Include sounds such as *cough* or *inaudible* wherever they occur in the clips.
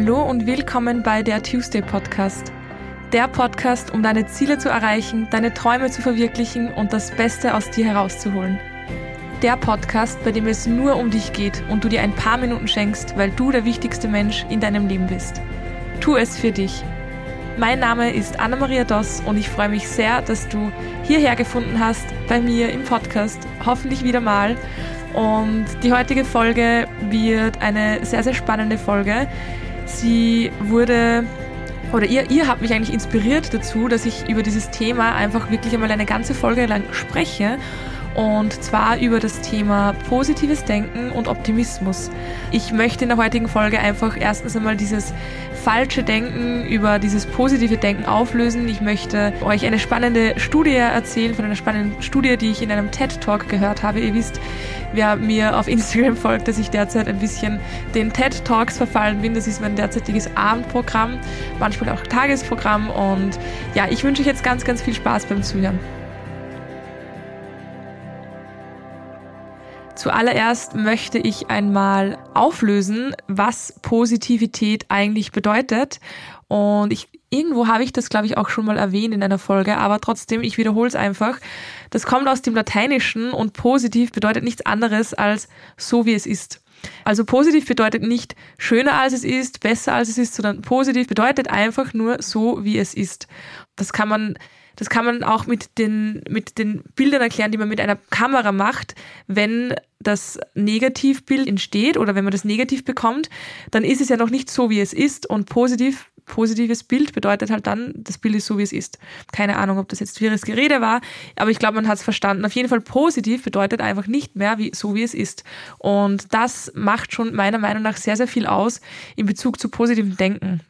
Hallo und willkommen bei der Tuesday Podcast. Der Podcast, um deine Ziele zu erreichen, deine Träume zu verwirklichen und das Beste aus dir herauszuholen. Der Podcast, bei dem es nur um dich geht und du dir ein paar Minuten schenkst, weil du der wichtigste Mensch in deinem Leben bist. Tu es für dich. Mein Name ist Anna-Maria Doss und ich freue mich sehr, dass du hierher gefunden hast bei mir im Podcast. Hoffentlich wieder mal. Und die heutige Folge wird eine sehr, sehr spannende Folge. Sie wurde, oder ihr, ihr habt mich eigentlich inspiriert dazu, dass ich über dieses Thema einfach wirklich einmal eine ganze Folge lang spreche und zwar über das Thema positives Denken und Optimismus. Ich möchte in der heutigen Folge einfach erstens einmal dieses falsche Denken über dieses positive Denken auflösen. Ich möchte euch eine spannende Studie erzählen, von einer spannenden Studie, die ich in einem TED Talk gehört habe. Ihr wisst, wer mir auf Instagram *laughs* folgt, dass ich derzeit ein bisschen den TED Talks verfallen bin. Das ist mein derzeitiges Abendprogramm, manchmal auch Tagesprogramm und ja, ich wünsche euch jetzt ganz, ganz viel Spaß beim Zuhören. Zuallererst möchte ich einmal auflösen, was Positivität eigentlich bedeutet. Und ich, irgendwo habe ich das, glaube ich, auch schon mal erwähnt in einer Folge, aber trotzdem, ich wiederhole es einfach. Das kommt aus dem Lateinischen und positiv bedeutet nichts anderes als so wie es ist. Also positiv bedeutet nicht schöner als es ist, besser als es ist, sondern positiv bedeutet einfach nur so wie es ist. Das kann man das kann man auch mit den, mit den Bildern erklären, die man mit einer Kamera macht. Wenn das Negativbild entsteht oder wenn man das negativ bekommt, dann ist es ja noch nicht so, wie es ist. Und positiv, positives Bild bedeutet halt dann, das Bild ist so, wie es ist. Keine Ahnung, ob das jetzt wirres Gerede war, aber ich glaube, man hat es verstanden. Auf jeden Fall positiv bedeutet einfach nicht mehr wie, so, wie es ist. Und das macht schon meiner Meinung nach sehr, sehr viel aus in Bezug zu positivem Denken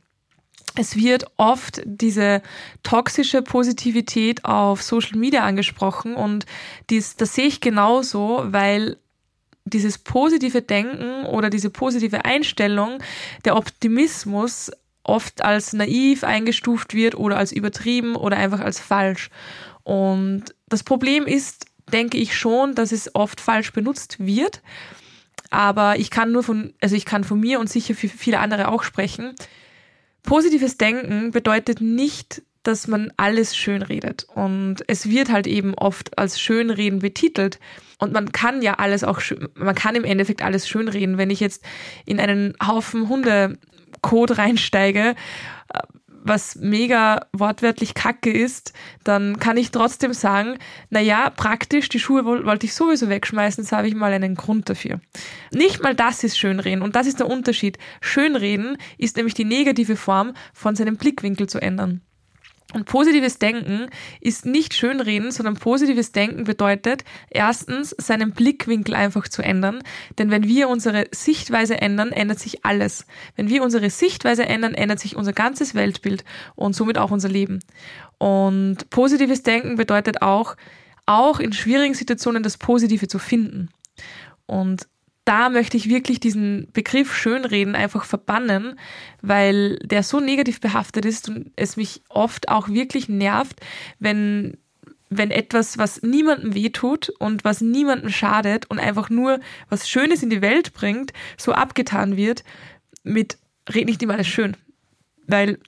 es wird oft diese toxische Positivität auf Social Media angesprochen und dies, das sehe ich genauso, weil dieses positive Denken oder diese positive Einstellung, der Optimismus oft als naiv eingestuft wird oder als übertrieben oder einfach als falsch. Und das Problem ist, denke ich schon, dass es oft falsch benutzt wird. Aber ich kann nur von, also ich kann von mir und sicher für viele andere auch sprechen. Positives Denken bedeutet nicht, dass man alles schönredet. Und es wird halt eben oft als Schönreden betitelt. Und man kann ja alles auch, man kann im Endeffekt alles schönreden. Wenn ich jetzt in einen Haufen Hundekot reinsteige, was mega wortwörtlich kacke ist, dann kann ich trotzdem sagen, na ja, praktisch, die Schuhe wollte ich sowieso wegschmeißen, jetzt habe ich mal einen Grund dafür. Nicht mal das ist Schönreden und das ist der Unterschied. Schönreden ist nämlich die negative Form von seinem Blickwinkel zu ändern. Und positives Denken ist nicht Schönreden, sondern positives Denken bedeutet erstens seinen Blickwinkel einfach zu ändern. Denn wenn wir unsere Sichtweise ändern, ändert sich alles. Wenn wir unsere Sichtweise ändern, ändert sich unser ganzes Weltbild und somit auch unser Leben. Und positives Denken bedeutet auch, auch in schwierigen Situationen das Positive zu finden. Und da möchte ich wirklich diesen Begriff Schönreden einfach verbannen, weil der so negativ behaftet ist und es mich oft auch wirklich nervt, wenn wenn etwas, was niemandem wehtut und was niemandem schadet und einfach nur was Schönes in die Welt bringt, so abgetan wird mit red nicht immer alles schön. Weil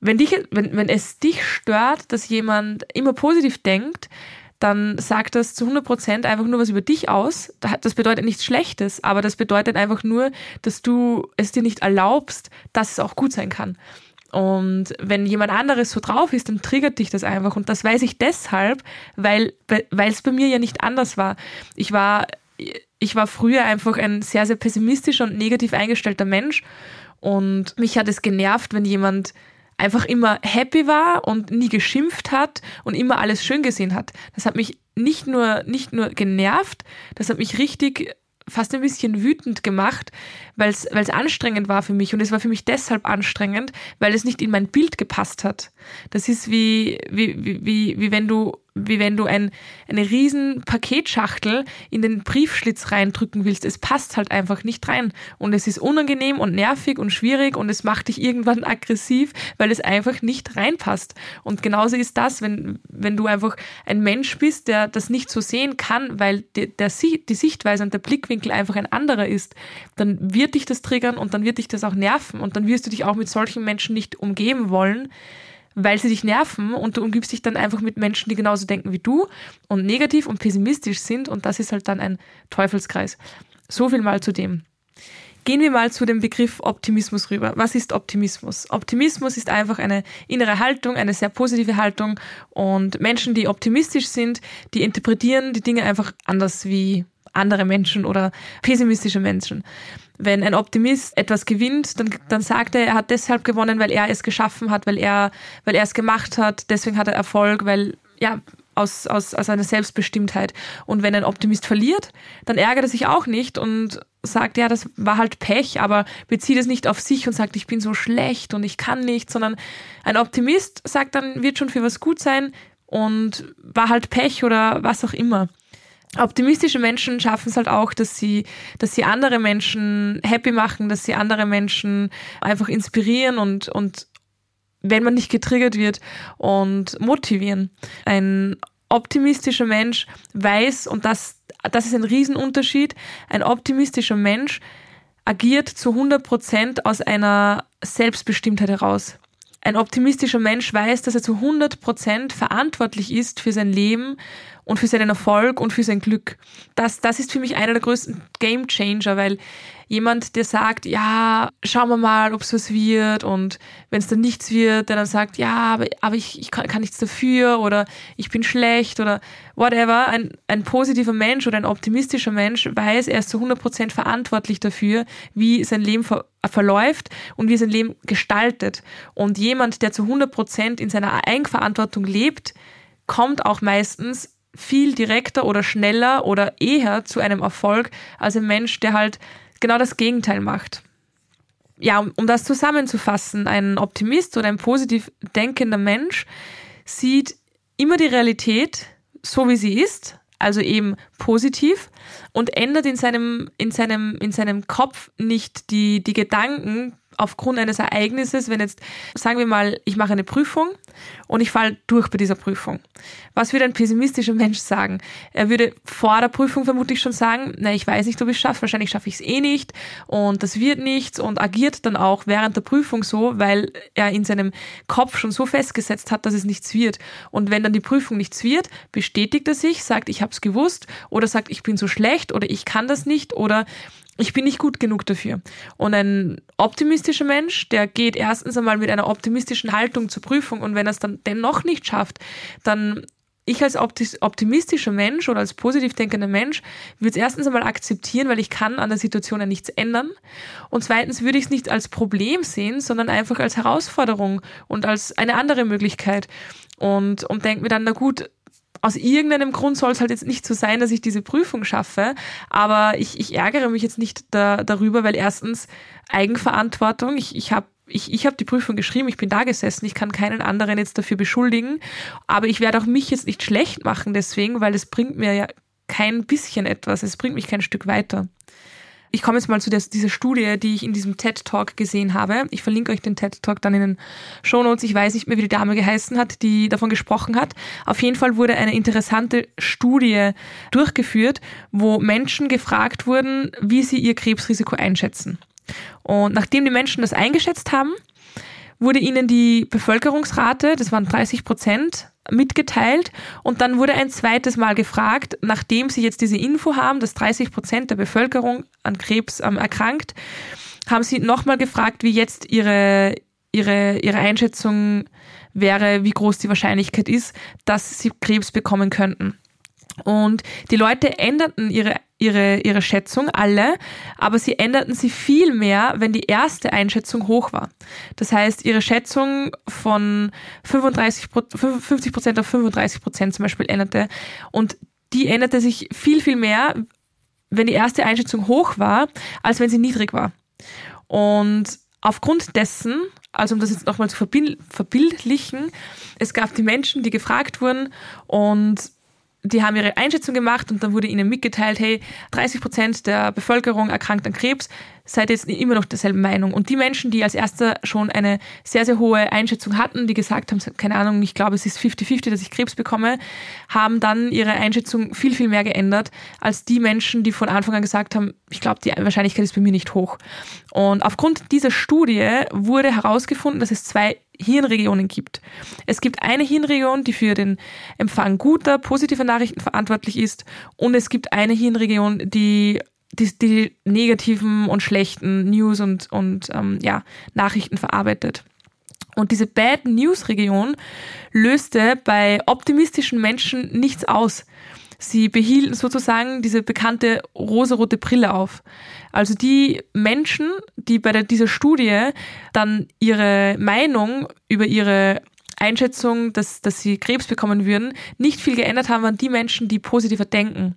wenn dich, wenn, wenn es dich stört, dass jemand immer positiv denkt, dann sagt das zu 100 Prozent einfach nur was über dich aus. Das bedeutet nichts Schlechtes, aber das bedeutet einfach nur, dass du es dir nicht erlaubst, dass es auch gut sein kann. Und wenn jemand anderes so drauf ist, dann triggert dich das einfach. Und das weiß ich deshalb, weil, es bei mir ja nicht anders war. Ich war, ich war früher einfach ein sehr, sehr pessimistischer und negativ eingestellter Mensch. Und mich hat es genervt, wenn jemand einfach immer happy war und nie geschimpft hat und immer alles schön gesehen hat. Das hat mich nicht nur, nicht nur genervt, das hat mich richtig fast ein bisschen wütend gemacht, weil es anstrengend war für mich. Und es war für mich deshalb anstrengend, weil es nicht in mein Bild gepasst hat. Das ist wie, wie, wie, wie wenn du wie wenn du ein, eine riesen Paketschachtel in den Briefschlitz reindrücken willst. Es passt halt einfach nicht rein. Und es ist unangenehm und nervig und schwierig und es macht dich irgendwann aggressiv, weil es einfach nicht reinpasst. Und genauso ist das, wenn, wenn du einfach ein Mensch bist, der das nicht so sehen kann, weil die, der, die Sichtweise und der Blickwinkel einfach ein anderer ist, dann wird dich das triggern und dann wird dich das auch nerven und dann wirst du dich auch mit solchen Menschen nicht umgeben wollen weil sie dich nerven und du umgibst dich dann einfach mit Menschen, die genauso denken wie du und negativ und pessimistisch sind und das ist halt dann ein Teufelskreis. So viel mal zu dem. Gehen wir mal zu dem Begriff Optimismus rüber. Was ist Optimismus? Optimismus ist einfach eine innere Haltung, eine sehr positive Haltung und Menschen, die optimistisch sind, die interpretieren die Dinge einfach anders wie andere Menschen oder pessimistische Menschen. Wenn ein Optimist etwas gewinnt, dann, dann sagt er, er hat deshalb gewonnen, weil er es geschaffen hat, weil er, weil er es gemacht hat, deswegen hat er Erfolg, weil, ja, aus, aus, aus einer Selbstbestimmtheit. Und wenn ein Optimist verliert, dann ärgert er sich auch nicht und sagt, ja, das war halt Pech, aber bezieht es nicht auf sich und sagt, ich bin so schlecht und ich kann nicht, sondern ein Optimist sagt dann, wird schon für was gut sein und war halt Pech oder was auch immer optimistische Menschen schaffen es halt auch, dass sie, dass sie andere Menschen happy machen, dass sie andere Menschen einfach inspirieren und, und wenn man nicht getriggert wird und motivieren. Ein optimistischer Mensch weiß, und das, das ist ein Riesenunterschied, ein optimistischer Mensch agiert zu 100 Prozent aus einer Selbstbestimmtheit heraus. Ein optimistischer Mensch weiß, dass er zu 100 Prozent verantwortlich ist für sein Leben und für seinen Erfolg und für sein Glück. Das, das ist für mich einer der größten Game Changer, weil jemand, der sagt, ja, schauen wir mal, ob es was wird und wenn es dann nichts wird, der dann sagt, ja, aber, aber ich, ich kann, kann nichts dafür oder ich bin schlecht oder whatever. Ein, ein positiver Mensch oder ein optimistischer Mensch weiß, er ist zu 100% verantwortlich dafür, wie sein Leben ver verläuft und wie sein Leben gestaltet. Und jemand, der zu 100% in seiner Eigenverantwortung lebt, kommt auch meistens viel direkter oder schneller oder eher zu einem Erfolg als ein Mensch, der halt genau das Gegenteil macht. Ja, um, um das zusammenzufassen, ein Optimist oder ein positiv denkender Mensch sieht immer die Realität so, wie sie ist, also eben positiv und ändert in seinem, in seinem, in seinem Kopf nicht die, die Gedanken aufgrund eines Ereignisses, wenn jetzt, sagen wir mal, ich mache eine Prüfung und ich falle durch bei dieser Prüfung. Was würde ein pessimistischer Mensch sagen? Er würde vor der Prüfung vermutlich schon sagen, na, ich weiß nicht, ob ich es schaffe, wahrscheinlich schaffe ich es eh nicht und das wird nichts und agiert dann auch während der Prüfung so, weil er in seinem Kopf schon so festgesetzt hat, dass es nichts wird. Und wenn dann die Prüfung nichts wird, bestätigt er sich, sagt, ich habe es gewusst oder sagt, ich bin so schlecht oder ich kann das nicht oder ich bin nicht gut genug dafür. Und ein optimistischer Mensch, der geht erstens einmal mit einer optimistischen Haltung zur Prüfung und wenn er es dann dennoch nicht schafft, dann ich als optimistischer Mensch oder als positiv denkender Mensch würde es erstens einmal akzeptieren, weil ich kann an der Situation ja nichts ändern. Und zweitens würde ich es nicht als Problem sehen, sondern einfach als Herausforderung und als eine andere Möglichkeit. Und, und denke mir dann, na gut, aus irgendeinem Grund soll es halt jetzt nicht so sein, dass ich diese Prüfung schaffe. Aber ich, ich ärgere mich jetzt nicht da, darüber, weil erstens Eigenverantwortung. Ich, ich habe ich, ich habe die Prüfung geschrieben, ich bin da gesessen, ich kann keinen anderen jetzt dafür beschuldigen, aber ich werde auch mich jetzt nicht schlecht machen deswegen, weil es bringt mir ja kein bisschen etwas, es bringt mich kein Stück weiter. Ich komme jetzt mal zu der, dieser Studie, die ich in diesem TED Talk gesehen habe. Ich verlinke euch den TED Talk dann in den Show Notes. Ich weiß nicht mehr, wie die Dame geheißen hat, die davon gesprochen hat. Auf jeden Fall wurde eine interessante Studie durchgeführt, wo Menschen gefragt wurden, wie sie ihr Krebsrisiko einschätzen. Und nachdem die Menschen das eingeschätzt haben, wurde ihnen die Bevölkerungsrate, das waren 30 Prozent, mitgeteilt und dann wurde ein zweites Mal gefragt, nachdem sie jetzt diese Info haben, dass 30 Prozent der Bevölkerung an Krebs ähm, erkrankt, haben sie nochmal gefragt, wie jetzt ihre, ihre, ihre Einschätzung wäre, wie groß die Wahrscheinlichkeit ist, dass sie Krebs bekommen könnten. Und die Leute änderten ihre, ihre, ihre Schätzung alle, aber sie änderten sie viel mehr, wenn die erste Einschätzung hoch war. Das heißt, ihre Schätzung von 35, 50 Prozent auf 35 Prozent zum Beispiel änderte. Und die änderte sich viel, viel mehr, wenn die erste Einschätzung hoch war, als wenn sie niedrig war. Und aufgrund dessen Also um das jetzt nochmal zu verbildlichen, es gab die Menschen, die gefragt wurden und die haben ihre Einschätzung gemacht und dann wurde ihnen mitgeteilt, hey, 30 Prozent der Bevölkerung erkrankt an Krebs, seid jetzt immer noch derselben Meinung. Und die Menschen, die als erster schon eine sehr, sehr hohe Einschätzung hatten, die gesagt haben, keine Ahnung, ich glaube, es ist 50-50, dass ich Krebs bekomme, haben dann ihre Einschätzung viel, viel mehr geändert als die Menschen, die von Anfang an gesagt haben, ich glaube, die Wahrscheinlichkeit ist bei mir nicht hoch. Und aufgrund dieser Studie wurde herausgefunden, dass es zwei Hirnregionen gibt. Es gibt eine Hirnregion, die für den Empfang guter, positiver Nachrichten verantwortlich ist und es gibt eine Hirnregion, die die, die negativen und schlechten News und, und ähm, ja, Nachrichten verarbeitet. Und diese Bad News Region löste bei optimistischen Menschen nichts aus. Sie behielten sozusagen diese bekannte rosarote Brille auf. Also die Menschen, die bei der, dieser Studie dann ihre Meinung über ihre Einschätzung, dass, dass sie Krebs bekommen würden, nicht viel geändert haben, waren die Menschen, die positiver denken.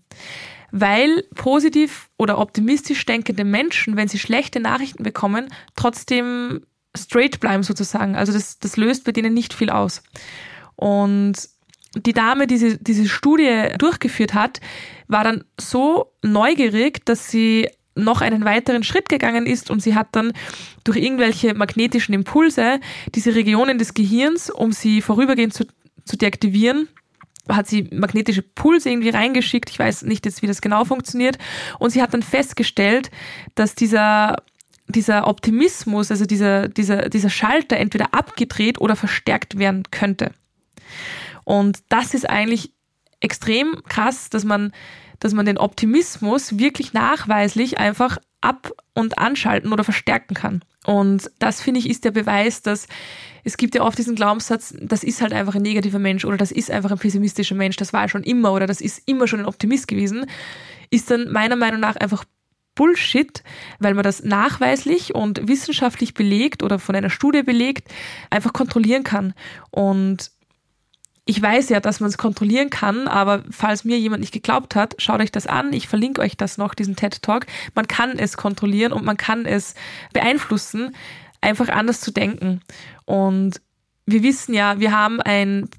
Weil positiv oder optimistisch denkende Menschen, wenn sie schlechte Nachrichten bekommen, trotzdem straight bleiben sozusagen. Also das, das löst bei denen nicht viel aus. Und die Dame, die diese, diese Studie durchgeführt hat, war dann so neugierig, dass sie noch einen weiteren Schritt gegangen ist und sie hat dann durch irgendwelche magnetischen Impulse diese Regionen des Gehirns, um sie vorübergehend zu, zu deaktivieren, hat sie magnetische Pulse irgendwie reingeschickt. Ich weiß nicht jetzt, wie das genau funktioniert. Und sie hat dann festgestellt, dass dieser, dieser Optimismus, also dieser, dieser, dieser Schalter entweder abgedreht oder verstärkt werden könnte. Und das ist eigentlich extrem krass, dass man dass man den Optimismus wirklich nachweislich einfach ab- und anschalten oder verstärken kann. Und das finde ich ist der Beweis, dass es gibt ja oft diesen Glaubenssatz, das ist halt einfach ein negativer Mensch oder das ist einfach ein pessimistischer Mensch, das war schon immer oder das ist immer schon ein Optimist gewesen, ist dann meiner Meinung nach einfach Bullshit, weil man das nachweislich und wissenschaftlich belegt oder von einer Studie belegt einfach kontrollieren kann. Und ich weiß ja, dass man es kontrollieren kann, aber falls mir jemand nicht geglaubt hat, schaut euch das an. Ich verlinke euch das noch, diesen TED Talk. Man kann es kontrollieren und man kann es beeinflussen, einfach anders zu denken. Und wir wissen ja, wir haben ein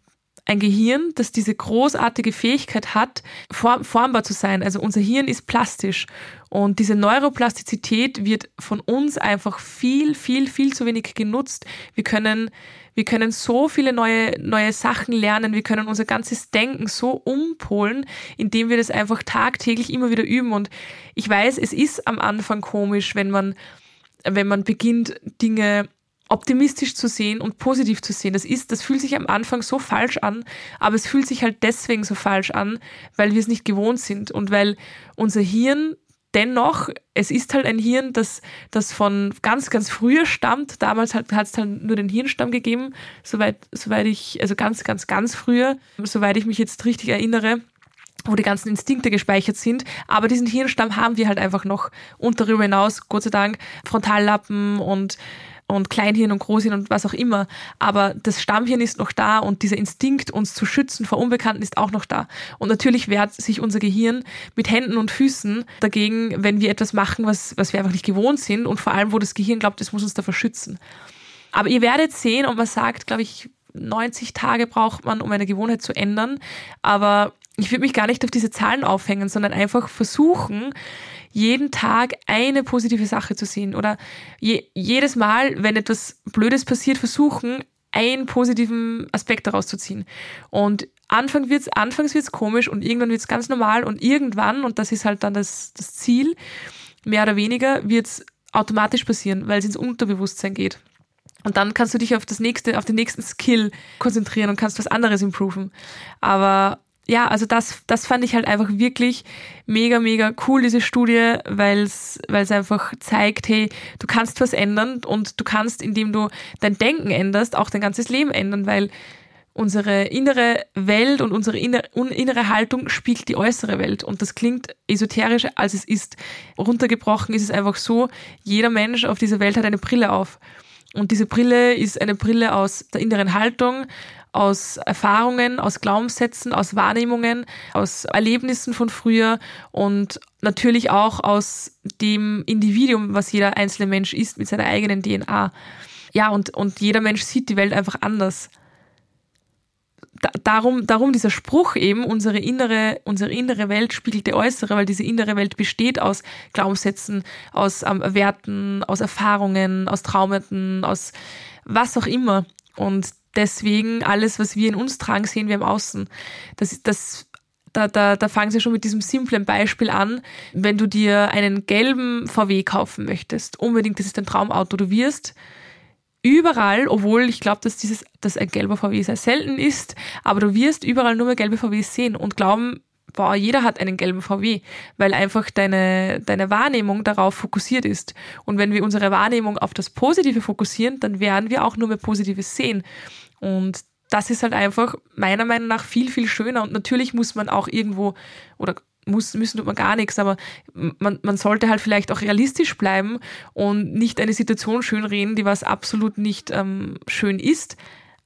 ein Gehirn, das diese großartige Fähigkeit hat, form formbar zu sein. Also unser Hirn ist plastisch und diese Neuroplastizität wird von uns einfach viel, viel, viel zu wenig genutzt. Wir können wir können so viele neue, neue Sachen lernen. Wir können unser ganzes Denken so umpolen, indem wir das einfach tagtäglich immer wieder üben. Und ich weiß, es ist am Anfang komisch, wenn man, wenn man beginnt, Dinge optimistisch zu sehen und positiv zu sehen. Das ist, das fühlt sich am Anfang so falsch an, aber es fühlt sich halt deswegen so falsch an, weil wir es nicht gewohnt sind und weil unser Hirn dennoch, es ist halt ein Hirn, das, das von ganz, ganz früher stammt. Damals hat es halt nur den Hirnstamm gegeben, soweit, soweit ich, also ganz, ganz, ganz früher, soweit ich mich jetzt richtig erinnere wo die ganzen Instinkte gespeichert sind. Aber diesen Hirnstamm haben wir halt einfach noch. Und darüber hinaus, Gott sei Dank, Frontallappen und und Kleinhirn und Großhirn und was auch immer. Aber das Stammhirn ist noch da und dieser Instinkt, uns zu schützen vor Unbekannten, ist auch noch da. Und natürlich wehrt sich unser Gehirn mit Händen und Füßen dagegen, wenn wir etwas machen, was, was wir einfach nicht gewohnt sind und vor allem, wo das Gehirn glaubt, es muss uns davor schützen. Aber ihr werdet sehen und man sagt, glaube ich, 90 Tage braucht man, um eine Gewohnheit zu ändern. Aber ich würde mich gar nicht auf diese Zahlen aufhängen, sondern einfach versuchen, jeden Tag eine positive Sache zu sehen oder je, jedes Mal, wenn etwas Blödes passiert, versuchen, einen positiven Aspekt daraus zu ziehen. Und Anfang wird's, anfangs wird's komisch und irgendwann wird's ganz normal und irgendwann, und das ist halt dann das, das Ziel, mehr oder weniger, wird's automatisch passieren, weil es ins Unterbewusstsein geht. Und dann kannst du dich auf das nächste, auf den nächsten Skill konzentrieren und kannst was anderes improven. Aber ja, also das, das fand ich halt einfach wirklich mega, mega cool, diese Studie, weil es einfach zeigt, hey, du kannst was ändern und du kannst, indem du dein Denken änderst, auch dein ganzes Leben ändern, weil unsere innere Welt und unsere innere, Haltung spiegelt die äußere Welt. Und das klingt esoterischer, als es ist. Runtergebrochen ist es einfach so, jeder Mensch auf dieser Welt hat eine Brille auf. Und diese Brille ist eine Brille aus der inneren Haltung, aus Erfahrungen, aus Glaubenssätzen, aus Wahrnehmungen, aus Erlebnissen von früher und natürlich auch aus dem Individuum, was jeder einzelne Mensch ist mit seiner eigenen DNA. ja, und, und jeder Mensch sieht die Welt einfach anders. Da, darum, darum dieser Spruch eben, unsere innere, unsere innere Welt spiegelt die äußere, weil diese innere Welt besteht aus Glaubenssätzen, aus ähm, Werten, aus Erfahrungen, aus Traumeten, aus was auch immer. Und deswegen alles, was wir in uns tragen, sehen wir im Außen. Das, das da, da, da fangen sie schon mit diesem simplen Beispiel an. Wenn du dir einen gelben VW kaufen möchtest, unbedingt, das ist dein Traumauto, du wirst überall, obwohl ich glaube, dass dieses, dass ein gelber VW sehr selten ist, aber du wirst überall nur mehr gelbe VWs sehen und glauben, boah, jeder hat einen gelben VW, weil einfach deine, deine Wahrnehmung darauf fokussiert ist. Und wenn wir unsere Wahrnehmung auf das Positive fokussieren, dann werden wir auch nur mehr Positives sehen. Und das ist halt einfach meiner Meinung nach viel, viel schöner. Und natürlich muss man auch irgendwo, oder muss, müssen tut man gar nichts, aber man, man sollte halt vielleicht auch realistisch bleiben und nicht eine Situation schönreden, die was absolut nicht ähm, schön ist.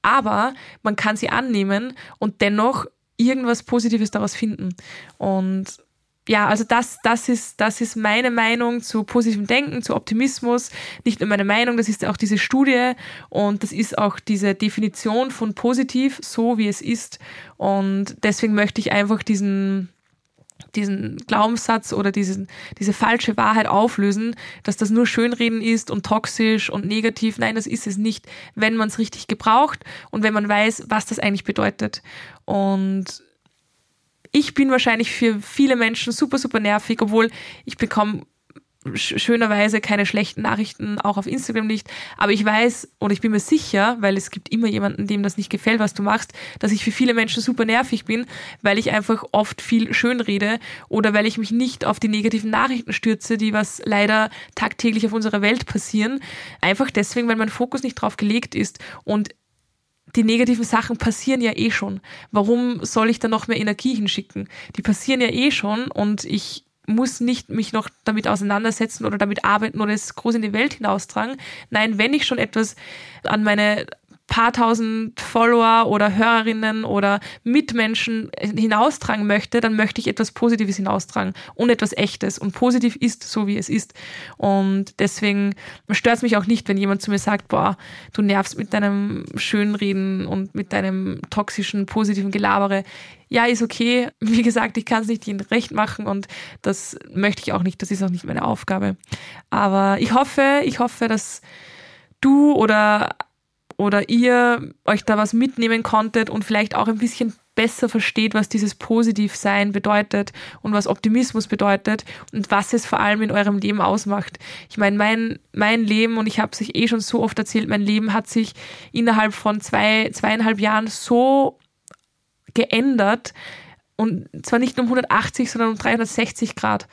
Aber man kann sie annehmen und dennoch irgendwas Positives daraus finden. Und ja, also das, das ist, das ist meine Meinung zu positivem Denken, zu Optimismus. Nicht nur meine Meinung, das ist auch diese Studie und das ist auch diese Definition von positiv, so wie es ist. Und deswegen möchte ich einfach diesen, diesen Glaubenssatz oder diesen, diese falsche Wahrheit auflösen, dass das nur Schönreden ist und toxisch und negativ. Nein, das ist es nicht, wenn man es richtig gebraucht und wenn man weiß, was das eigentlich bedeutet. Und ich bin wahrscheinlich für viele Menschen super, super nervig, obwohl ich bekomme schönerweise keine schlechten Nachrichten, auch auf Instagram nicht. Aber ich weiß und ich bin mir sicher, weil es gibt immer jemanden, dem das nicht gefällt, was du machst, dass ich für viele Menschen super nervig bin, weil ich einfach oft viel schön rede oder weil ich mich nicht auf die negativen Nachrichten stürze, die was leider tagtäglich auf unserer Welt passieren. Einfach deswegen, weil mein Fokus nicht drauf gelegt ist. Und die negativen Sachen passieren ja eh schon. Warum soll ich da noch mehr Energie hinschicken? Die passieren ja eh schon und ich muss nicht mich noch damit auseinandersetzen oder damit arbeiten oder es groß in die Welt hinaustragen. Nein, wenn ich schon etwas an meine paar tausend Follower oder Hörerinnen oder Mitmenschen hinaustragen möchte, dann möchte ich etwas Positives hinaustragen und etwas Echtes. Und positiv ist so, wie es ist. Und deswegen stört es mich auch nicht, wenn jemand zu mir sagt, boah, du nervst mit deinem Schönreden und mit deinem toxischen, positiven Gelabere. Ja, ist okay. *laughs* Wie gesagt, ich kann es nicht jedem recht machen und das möchte ich auch nicht. Das ist auch nicht meine Aufgabe. Aber ich hoffe, ich hoffe, dass du oder oder ihr euch da was mitnehmen konntet und vielleicht auch ein bisschen besser versteht, was dieses Positivsein bedeutet und was Optimismus bedeutet und was es vor allem in eurem Leben ausmacht. Ich meine, mein, mein Leben, und ich habe es eh schon so oft erzählt, mein Leben hat sich innerhalb von zwei, zweieinhalb Jahren so geändert und zwar nicht um 180, sondern um 360 Grad.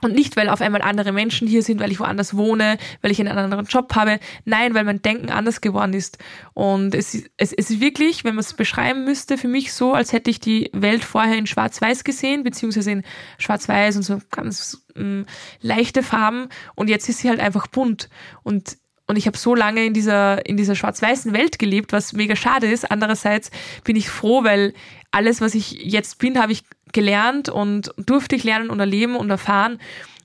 Und nicht, weil auf einmal andere Menschen hier sind, weil ich woanders wohne, weil ich einen anderen Job habe. Nein, weil mein Denken anders geworden ist. Und es, es, es ist wirklich, wenn man es beschreiben müsste, für mich so, als hätte ich die Welt vorher in Schwarz-Weiß gesehen, beziehungsweise in Schwarz-Weiß und so ganz ähm, leichte Farben. Und jetzt ist sie halt einfach bunt. Und und ich habe so lange in dieser, in dieser schwarz-weißen Welt gelebt, was mega schade ist. Andererseits bin ich froh, weil alles, was ich jetzt bin, habe ich gelernt und durfte ich lernen und erleben und erfahren.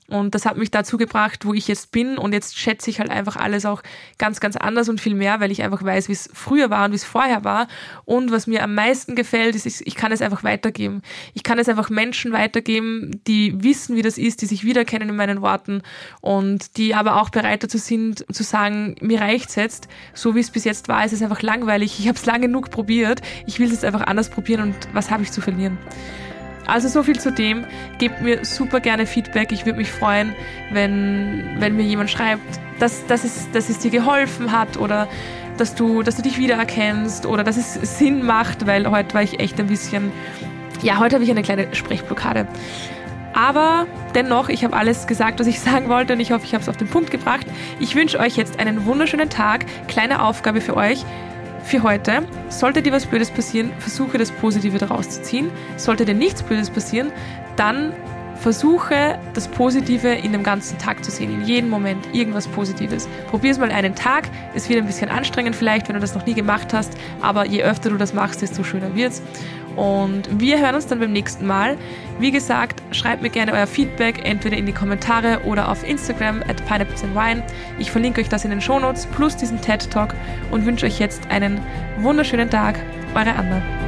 Und das hat mich dazu gebracht, wo ich jetzt bin. Und jetzt schätze ich halt einfach alles auch ganz, ganz anders und viel mehr, weil ich einfach weiß, wie es früher war und wie es vorher war. Und was mir am meisten gefällt, ist, ich kann es einfach weitergeben. Ich kann es einfach Menschen weitergeben, die wissen, wie das ist, die sich wiederkennen in meinen Worten und die aber auch bereit dazu sind, zu sagen, mir reicht's jetzt. So wie es bis jetzt war, ist es einfach langweilig. Ich habe es lange genug probiert. Ich will es jetzt einfach anders probieren und was habe ich zu verlieren? Also so viel zu dem. Gebt mir super gerne Feedback. Ich würde mich freuen, wenn, wenn mir jemand schreibt, dass, dass, es, dass es dir geholfen hat oder dass du, dass du dich wiedererkennst oder dass es Sinn macht, weil heute war ich echt ein bisschen, ja, heute habe ich eine kleine Sprechblockade. Aber dennoch, ich habe alles gesagt, was ich *laughs* sagen wollte und ich hoffe, ich habe es auf den Punkt gebracht. Ich wünsche euch jetzt einen wunderschönen Tag. Kleine Aufgabe für euch für heute. Sollte dir was Blödes passieren, versuche das Positive daraus zu ziehen. Sollte dir nichts Blödes passieren, dann versuche das Positive in dem ganzen Tag zu sehen, in jedem Moment irgendwas Positives. Probier es mal einen Tag. Es wird ein bisschen anstrengend vielleicht, wenn du das noch nie gemacht hast, aber je öfter du das machst, desto schöner wird's. Und wir hören uns dann beim nächsten Mal. Wie gesagt, schreibt mir gerne euer Feedback entweder in die Kommentare oder auf Instagram at pineapples Ich verlinke euch das in den Shownotes plus diesen TED Talk und wünsche euch jetzt einen wunderschönen Tag. Eure Anna.